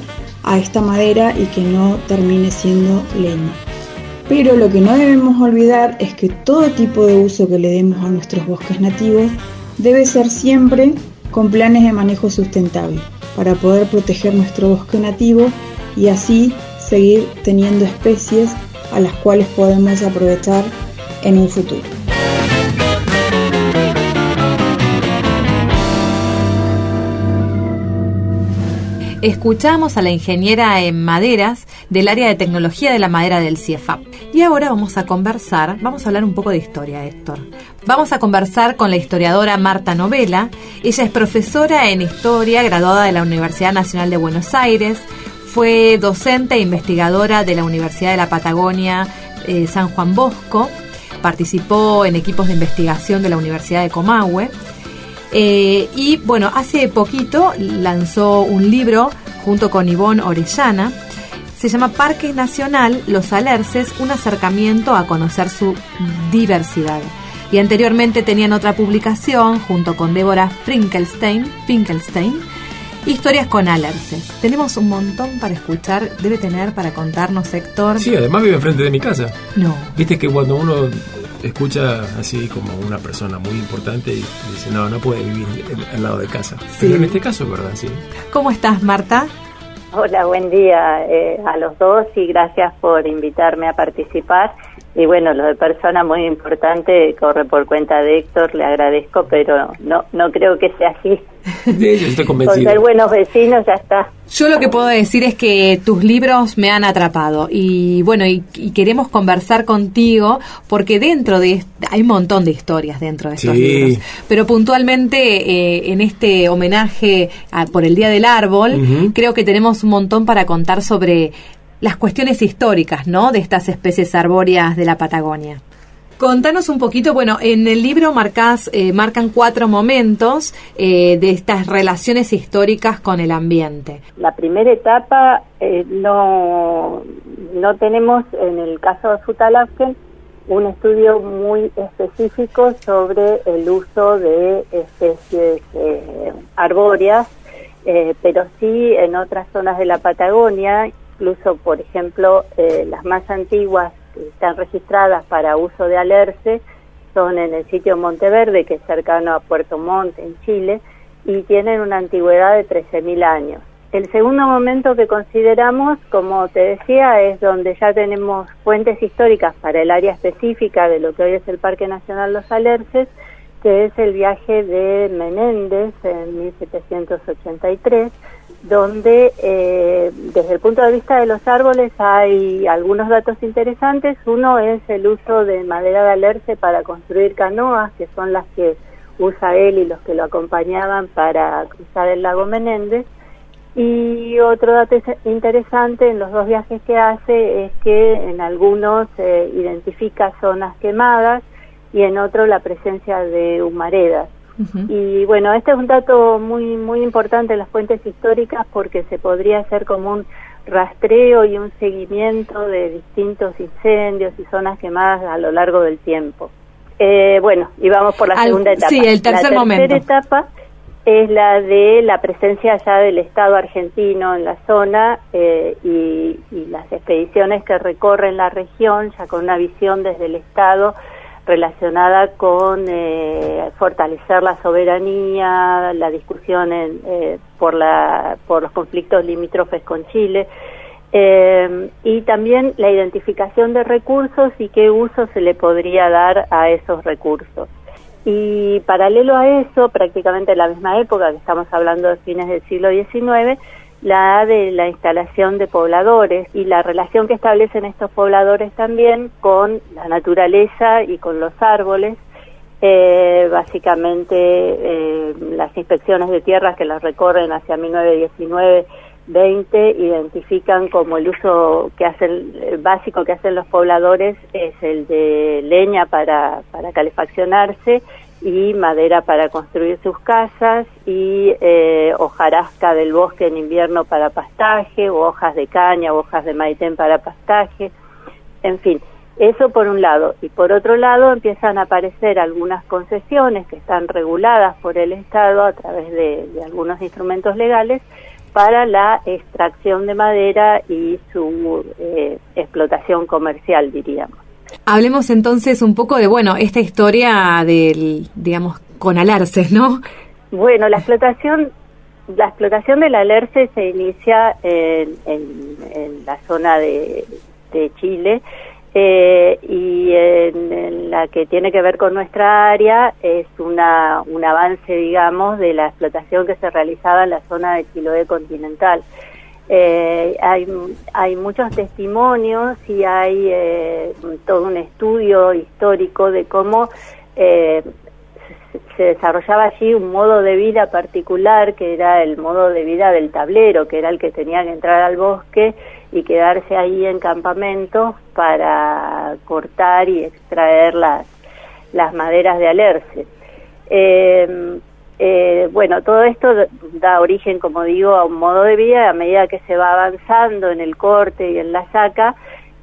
a esta madera y que no termine siendo leña. Pero lo que no debemos olvidar es que todo tipo de uso que le demos a nuestros bosques nativos debe ser siempre con planes de manejo sustentable para poder proteger nuestro bosque nativo y así seguir teniendo especies a las cuales podemos aprovechar en un futuro.
Escuchamos a la ingeniera en maderas del área de tecnología de la madera del CIEFAP. Y ahora vamos a conversar, vamos a hablar un poco de historia, Héctor. Vamos a conversar con la historiadora Marta Novela. Ella es profesora en historia, graduada de la Universidad Nacional de Buenos Aires. Fue docente e investigadora de la Universidad de la Patagonia eh, San Juan Bosco. Participó en equipos de investigación de la Universidad de Comahue. Eh, y bueno, hace poquito lanzó un libro junto con Ivonne Orellana. Se llama Parque Nacional Los Alerces, un acercamiento a conocer su diversidad. Y anteriormente tenían otra publicación junto con Débora Finkelstein, Finkelstein Historias con alerces. Tenemos un montón para escuchar, debe tener para contarnos, Héctor.
Sí, además vive enfrente de mi casa.
No.
Viste que cuando uno escucha así como una persona muy importante y dice, no, no puede vivir al lado de casa.
Sí.
Pero en este caso, ¿verdad? Sí.
¿Cómo estás, Marta?
Hola, buen día eh, a los dos y gracias por invitarme a participar. Y bueno, lo de persona muy importante corre por cuenta de Héctor, le agradezco, pero no no creo que sea así.
estoy
Con
convencido.
ser buenos vecinos ya está.
Yo lo que puedo decir es que tus libros me han atrapado y bueno, y, y queremos conversar contigo porque dentro de hay un montón de historias dentro de estos
Sí.
libros, pero puntualmente eh, en este homenaje a- por el Día del Árbol, creo que tenemos un montón para contar sobre las cuestiones históricas, ¿no? De estas especies arbóreas de la Patagonia. Contanos un poquito, bueno, en el libro marcas, eh, marcan cuatro momentos eh, de estas relaciones históricas con el ambiente.
La primera etapa eh, no, no tenemos, en el caso de Futalafken, un estudio muy específico sobre el uso de especies eh, arbóreas, pero sí en otras zonas de la Patagonia, incluso, por ejemplo, eh, las más antiguas que están registradas para uso de alerce son en el sitio Monteverde, que es cercano a Puerto Montt, en Chile, y tienen una antigüedad de 13.000 años. El segundo momento que consideramos, como te decía, es donde ya tenemos fuentes históricas para el área específica de lo que hoy es el Parque Nacional Los Alerces, que es el viaje de Menéndez en 1783, donde eh, desde el punto de vista de los árboles hay algunos datos interesantes. Uno es el uso de madera de alerce para construir canoas, que son las que usa él y los que lo acompañaban para cruzar el lago Menéndez. Y otro dato interesante en los dos viajes que hace es que en algunos eh, identifica zonas quemadas y en otro la presencia de humaredas. Y bueno, este es un dato muy muy importante en las fuentes históricas porque se podría hacer como un rastreo y un seguimiento de distintos incendios y zonas quemadas a lo largo del tiempo. Eh, bueno, y vamos por la
Al-
segunda etapa.
sí, el tercer
la
momento.
tercera etapa es la de la presencia ya del Estado argentino en la zona eh, y, y las expediciones que recorren la región ya con una visión desde el Estado relacionada con eh, fortalecer la soberanía, la discusión en, eh, por, la, por los conflictos limítrofes con Chile eh, y también la identificación de recursos y qué uso se le podría dar a esos recursos. Y paralelo a eso, prácticamente en la misma época, que estamos hablando de fines del siglo XIX, la de la instalación de pobladores y la relación que establecen estos pobladores también con la naturaleza y con los árboles. Eh, básicamente eh, las inspecciones de tierras que las recorren hacia 1919 20 identifican como el uso que hacen el básico que hacen los pobladores es el de leña para, para calefaccionarse y madera para construir sus casas y eh, hojarasca del bosque en invierno para pastaje o hojas de caña o hojas de maitén para pastaje en fin eso por un lado y por otro lado empiezan a aparecer algunas concesiones que están reguladas por el Estado a través de, algunos instrumentos legales para la extracción de madera y su eh, explotación comercial, diríamos.
Hablemos entonces un poco de, bueno, esta historia del, digamos, con alarces, ¿no?
Bueno, la explotación, la explotación del alerce se inicia en, en- la zona de, de Chile eh, y en, en la que tiene que ver con nuestra área es una, un avance, digamos, de la explotación que se realizaba en la zona de Chiloé continental. Eh, hay, muchos testimonios y hay eh, todo un estudio histórico de cómo eh, se- desarrollaba allí un modo de vida particular que era el modo de vida del tablero, que era el que tenía que entrar al bosque y quedarse ahí en campamentos para cortar y extraer las, las maderas de alerce. Eh, bueno, todo esto da origen, como digo, a un modo de vida. A medida que se va avanzando en el corte y en la saca,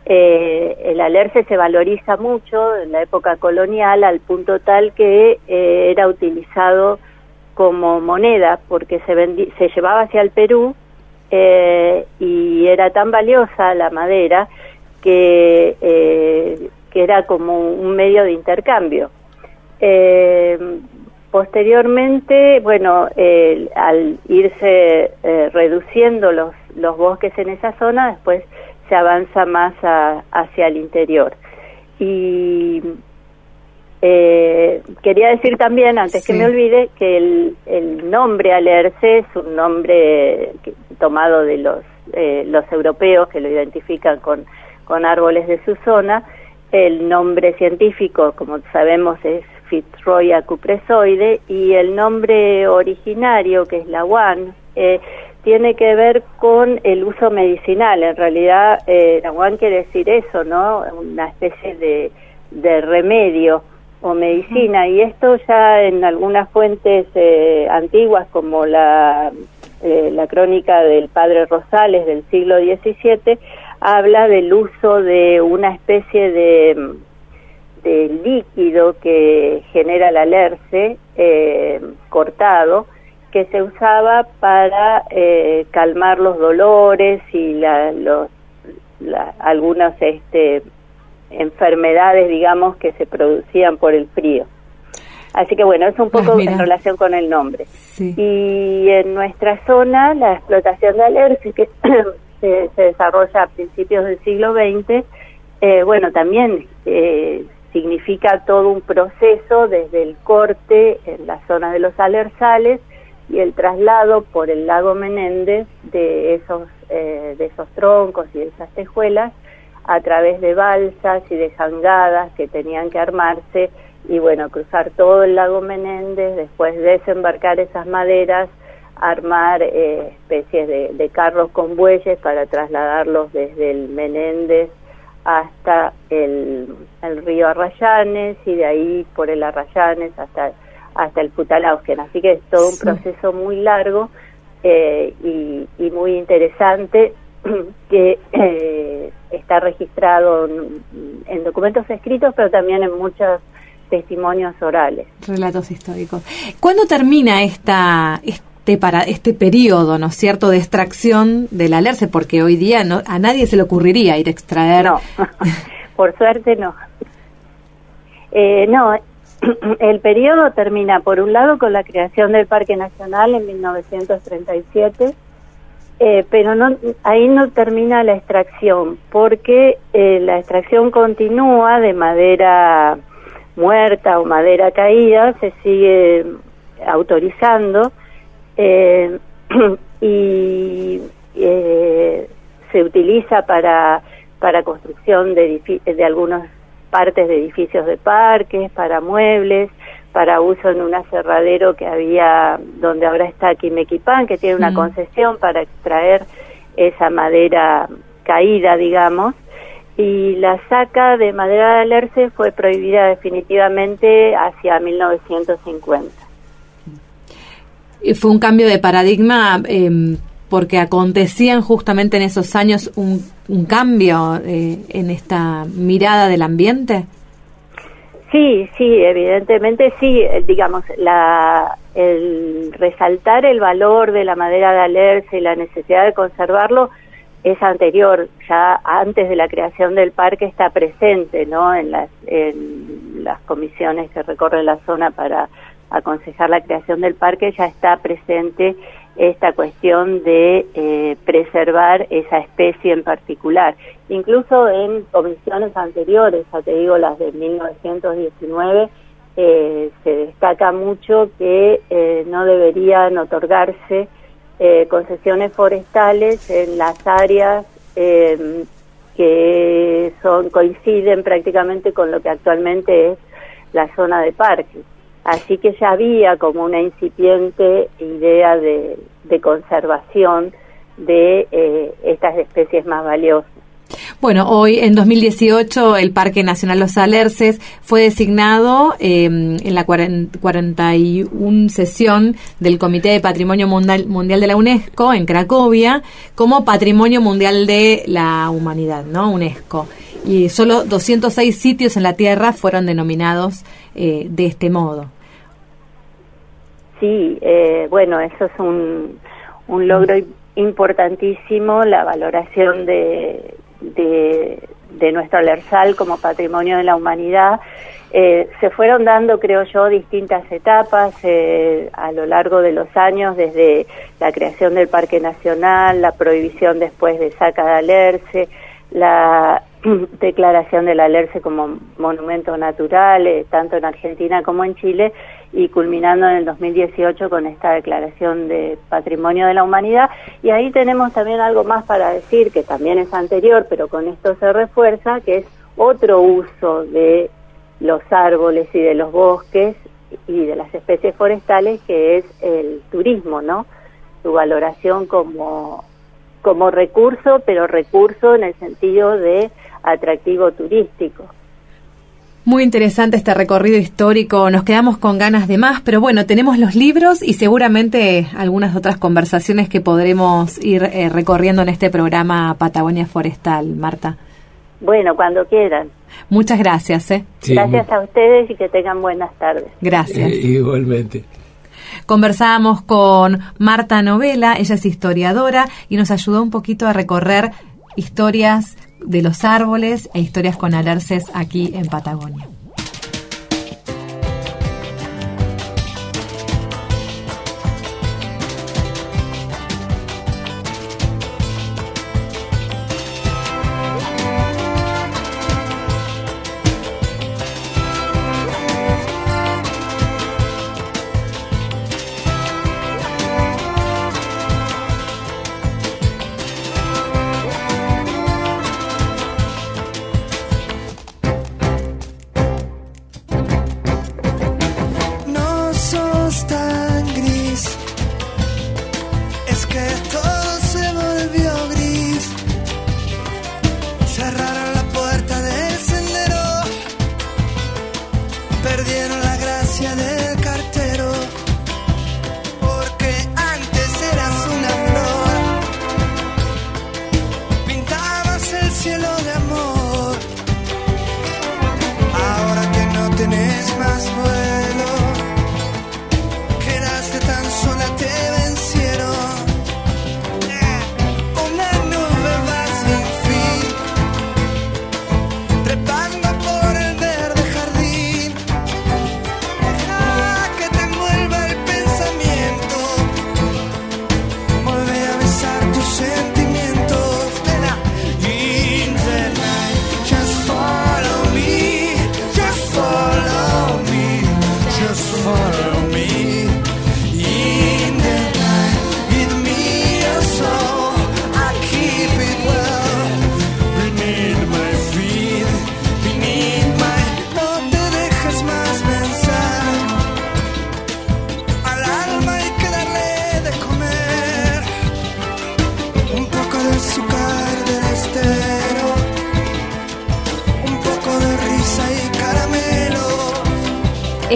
eh, el alerce se valoriza mucho en la época colonial al punto tal que eh, era utilizado como moneda porque se, se llevaba hacia el Perú eh, y era tan valiosa la madera que, eh, que era como un medio de intercambio. Posteriormente, bueno, eh, al irse eh, reduciendo los, los bosques en esa zona, después se avanza más hacia el interior. Y eh, quería decir también, antes que me olvide, que el, el nombre Alerce es un nombre tomado de los, eh, los europeos que lo identifican con, con árboles de su zona. El nombre científico, como sabemos, es Fitzroya cupresoide y el nombre originario, que es la WAN, eh, tiene que ver con el uso medicinal. En realidad, eh, la WAN quiere decir eso, ¿no? Una especie de, de remedio o medicina y esto ya en algunas fuentes eh, antiguas como la, eh, la crónica del padre Rosales del siglo XVII habla del uso de una especie de, de líquido que genera el alerce eh, cortado que se usaba para calmar los dolores y la, los, la, algunas este, enfermedades, digamos, que se producían por el frío. Así que bueno, es un poco ah, en relación con el nombre. Y en nuestra zona, la explotación de alerce, que se, desarrolla a principios del siglo XX, eh, bueno, también eh, significa todo un proceso desde el corte en la zona de los alerzales y el traslado por el lago Menéndez de esos, eh, de esos troncos y de esas tejuelas a través de balsas y de jangadas que tenían que armarse y bueno, cruzar todo el lago Menéndez, después desembarcar esas maderas, armar eh, especies de, carros con bueyes para trasladarlos desde el Menéndez hasta el, río Arrayanes y de ahí por el Arrayanes hasta, hasta el Putalaugen. Así que es todo un proceso muy largo eh, y, y muy interesante que eh, está registrado en, documentos escritos, pero también en muchos testimonios orales.
Relatos históricos. ¿Cuándo termina esta, este, para, este periodo, ¿no es cierto?, de extracción del alerce, porque hoy día no, a nadie se le ocurriría ir a extraer.
No, por suerte no. Eh, no, el periodo termina, por un lado, con la creación del Parque Nacional en 1937 eh, pero no, ahí no termina la extracción, porque eh, la extracción continúa de madera muerta o madera caída, se sigue autorizando eh, y se utiliza para, para construcción de, de algunas partes de edificios de parques, para muebles, para uso en un aserradero que había donde ahora está Quimequipán, que tiene una concesión para extraer esa madera caída, digamos, y la saca de madera de alerce fue prohibida definitivamente hacia 1950.
Y fue un cambio de paradigma eh, porque acontecían justamente en esos años un, un cambio eh, en esta mirada del ambiente.
Sí, sí, evidentemente sí, eh, digamos, la, el resaltar el valor de la madera de alerce y la necesidad de conservarlo es anterior, ya antes de la creación del parque está presente, ¿no? En las, en las comisiones que recorren la zona para aconsejar la creación del parque ya está presente esta cuestión de eh, preservar esa especie en particular. Incluso en comisiones anteriores, ya te digo las de 1919, eh, se destaca mucho que eh, no deberían otorgarse concesiones forestales en las áreas que son coinciden prácticamente con lo que actualmente es la zona de parques. Así que ya había como una incipiente idea de, conservación de eh, estas especies más valiosas.
Bueno, hoy en 2018 el Parque Nacional Los Alerces fue designado em, en la 41 sesión del Comité de Patrimonio Mundial, de la UNESCO en Cracovia como Patrimonio Mundial de la Humanidad, ¿no? UNESCO. Y solo 206 sitios en la Tierra fueron denominados eh, de este modo.
Sí, eh, bueno, eso es un, un logro importantísimo, la valoración de, de, nuestro Lersal como patrimonio de la humanidad, eh, se fueron dando, creo yo, distintas etapas eh, a lo largo de los años, desde la creación del Parque Nacional, la prohibición después de Saca de Alerce, la declaración del Alerce como monumento natural, eh, tanto en Argentina como en Chile, y culminando en el 2018 con esta declaración de Patrimonio de la Humanidad. Y ahí tenemos también algo más para decir, que también es anterior, pero con esto se refuerza, que es otro uso de los árboles y de los bosques y de las especies forestales, que es el turismo, ¿no? Su valoración como, como recurso, pero recurso en el sentido de atractivo turístico.
Muy interesante este recorrido histórico, nos quedamos con ganas de más, pero bueno, tenemos los libros y seguramente algunas otras conversaciones que podremos ir eh, recorriendo en este programa Patagonia Forestal, Marta.
Bueno, cuando quieran.
Muchas gracias. ¿eh?
gracias a ustedes y que tengan buenas tardes.
Gracias.
Eh, igualmente.
Conversábamos con Marta Novela, ella es historiadora y nos ayudó un poquito a recorrer historias de los árboles e historias con alerces aquí en Patagonia.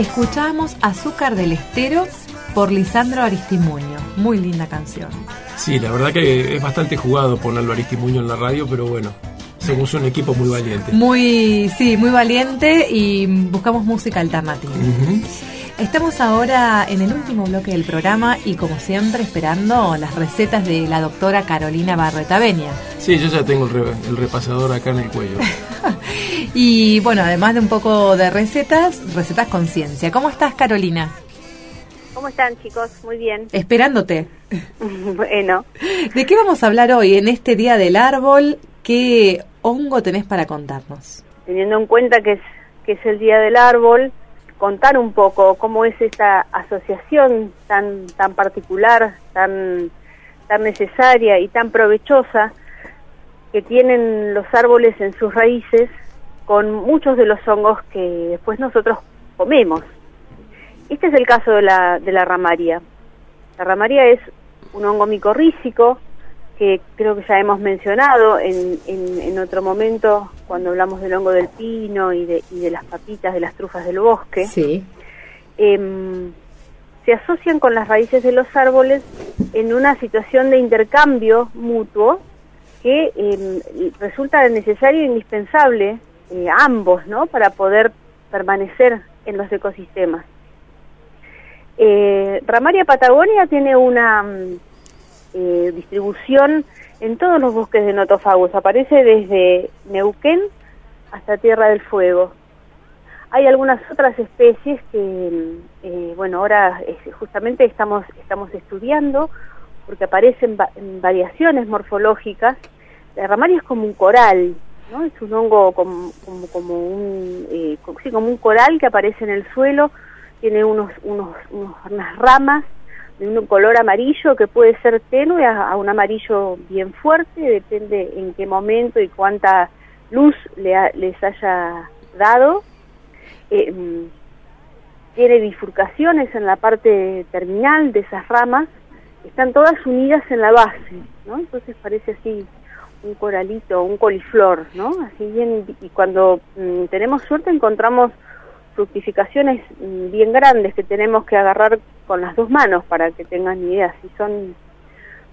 Escuchamos Azúcar del Estero por Lisandro Aristimuño. Muy linda canción.
Sí, la verdad que es bastante jugado ponerlo Aristimuño en la radio, pero bueno, somos un equipo muy valiente.
Muy, sí, muy valiente y buscamos música alternativa.
Ujú.
Estamos ahora en el último bloque del programa y como siempre esperando las recetas de la doctora Carolina Barreta Benia.
Sí, yo ya tengo el, re- el repasador acá en el cuello.
Y bueno, además de un poco de recetas, recetas con ciencia. ¿Cómo estás Carolina?
¿Cómo están chicos? Muy bien.
Esperándote.
bueno,
¿De qué vamos a hablar hoy en este Día del Árbol? ¿Qué hongo tenés para contarnos?
teniendo en cuenta que es, que es el Día del Árbol, contar un poco cómo es esta asociación tan, tan particular, tan, tan necesaria y tan provechosa que tienen los árboles en sus raíces con muchos de los hongos que después nosotros comemos. Este es el caso de la, de la ramaria. La ramaria es un hongo micorrícico que creo que ya hemos mencionado en, en, en otro momento cuando hablamos del hongo del pino y de, y de las papitas, de las trufas del bosque.
Sí.
Em, se asocian con las raíces de los árboles en una situación de intercambio mutuo que em, resulta necesario e indispensable eh, ambos, ¿no? Para poder permanecer en los ecosistemas. Eh, Ramaria Patagonia tiene una mm, eh, distribución
en todos los bosques de notofagus. Aparece desde Neuquén hasta Tierra del Fuego. Hay algunas otras especies que, eh, bueno, ahora justamente estamos, estamos estudiando porque aparecen va- en variaciones morfológicas. La ramaria es como un coral, Es un hongo como, como, un, eh, sí, como un coral que aparece en el suelo, tiene unos, unos, unos- unas ramas de un color amarillo que puede ser tenue a, un amarillo bien fuerte, depende en qué momento y cuánta luz le ha- les haya dado. Eh, tiene bifurcaciones en la parte terminal de esas ramas, están todas unidas en la base, ¿no? Entonces parece así un coralito, un coliflor, ¿no? Así bien, y cuando mm, tenemos suerte encontramos fructificaciones mm, bien grandes que tenemos que agarrar con las dos manos para que tengan idea, si son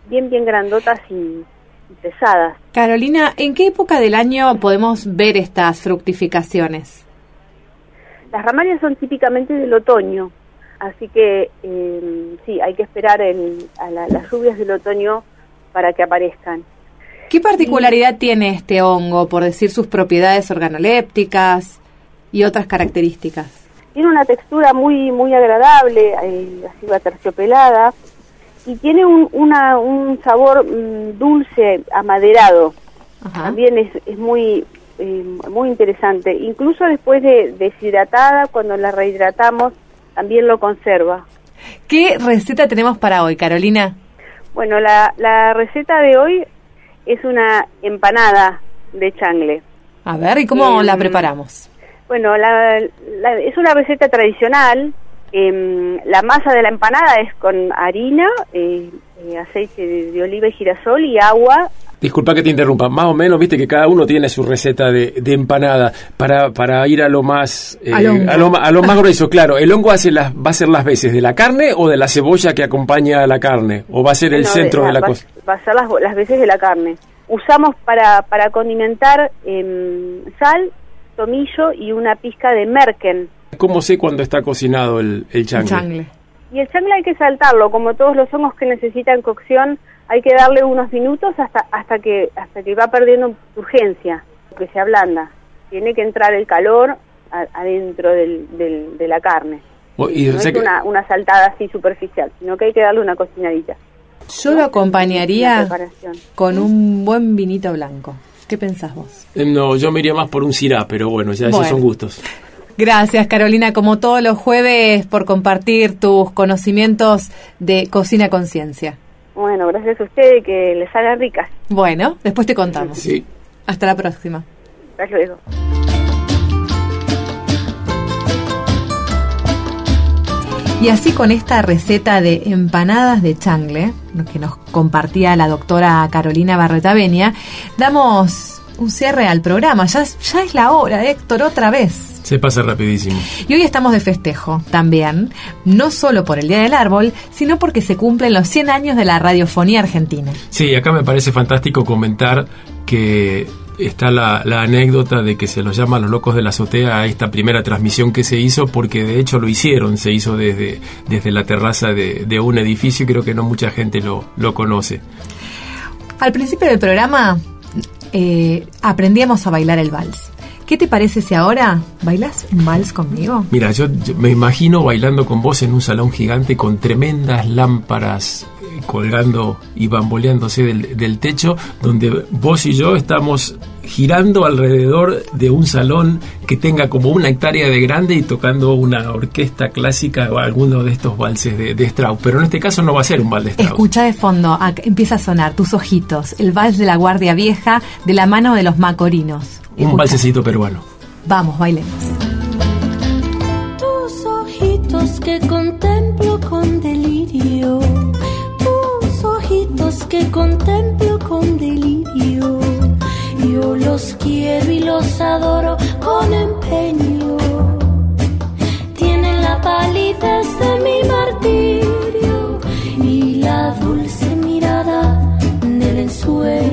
bien, bien grandotas y, y pesadas.
Carolina, ¿en qué época del año podemos ver estas fructificaciones?
Las ramarias son típicamente del otoño, así que eh, sí, hay que esperar el- a la- las lluvias del otoño para que aparezcan.
¿Qué particularidad tiene este hongo, por decir sus propiedades organolépticas y otras características?
Tiene una textura muy muy agradable, eh, así va terciopelada, y tiene un, una, un sabor mm, dulce, amaderado. También es, es muy eh, muy interesante. Incluso después de deshidratada, cuando la rehidratamos, también lo conserva.
¿Qué receta tenemos para hoy, Carolina?
Bueno, la, la receta de hoy es una empanada de changle.
A ver, ¿y cómo
Em,
la preparamos?
Bueno, la, la- es una receta tradicional. Em, la masa de la empanada es con harina, eh, eh, aceite de, de oliva y girasol y agua.
Disculpa que te interrumpa, más o menos, viste que cada uno tiene su receta de, de empanada para, para ir a lo más eh, a, lo, a lo más grueso, claro. ¿El hongo hace las, va a ser las veces de la carne o de la cebolla que acompaña a la carne? ¿O va a ser el centro de la
va,
cosa?
va a ser las, las veces de la carne. Usamos para, para condimentar em, sal, tomillo y una pizca de merken.
¿Cómo sé cuando está cocinado el, el changle?
Y el changle hay que saltarlo, como todos los hongos que necesitan cocción, hay que darle unos minutos hasta hasta que hasta que va perdiendo urgencia, que se ablanda. Tiene que entrar el calor adentro del, del- de la carne.
Y,
no es
que-
una, una saltada así superficial, sino que hay que darle una cocinadita.
Yo lo acompañaría con un buen vinito blanco. ¿Qué pensás vos?
Eh, No, yo me iría más por un sirá, pero bueno, ya
Bueno.
esos son gustos.
Gracias, Carolina, como todos los jueves, por compartir tus conocimientos de cocina conciencia.
Bueno, gracias a ustedes que les hagan ricas.
Bueno, después te contamos.
Sí.
Hasta la próxima.
Hasta luego.
Y así con esta receta de empanadas de changle, lo que nos compartía la doctora Carolina Barretavenia, damos un cierre al programa. Ya, es- ya es la hora, Héctor, otra vez.
Se pasa rapidísimo.
Y hoy estamos de festejo también, no solo por el Día del Árbol, sino porque se cumplen los 100 años de la radiofonía argentina.
Sí, acá me parece fantástico comentar que está la, la anécdota de que se los llama los locos de la azotea a esta primera transmisión que se hizo, porque de hecho lo hicieron, se hizo desde, desde la terraza de, de un edificio y creo que no mucha gente lo, lo conoce.
Al principio del programa eh, aprendíamos a bailar el vals. ¿Qué te parece si ahora bailas un vals conmigo?
Mira, yo, me imagino bailando con vos en un salón gigante con tremendas lámparas eh, colgando y bamboleándose del techo, donde vos y yo estamos girando alrededor de un salón que tenga como una hectárea de grande y tocando una orquesta clásica o alguno de estos valses de, de Strauss. Pero en este caso no va a ser un vals de Strauss.
Escucha de fondo, empieza a sonar tus ojitos, el vals de la Guardia Vieja de la mano de los macorinos.
Un valsecito peruano.
Vamos, bailemos.
Tus ojitos que contemplo con delirio. Tus ojitos que contemplo con delirio. Yo los quiero y los adoro con empeño. Tienen la palidez de mi martirio y la dulce mirada del ensueño.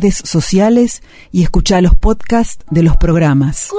redes sociales y escucha los podcasts de los programas.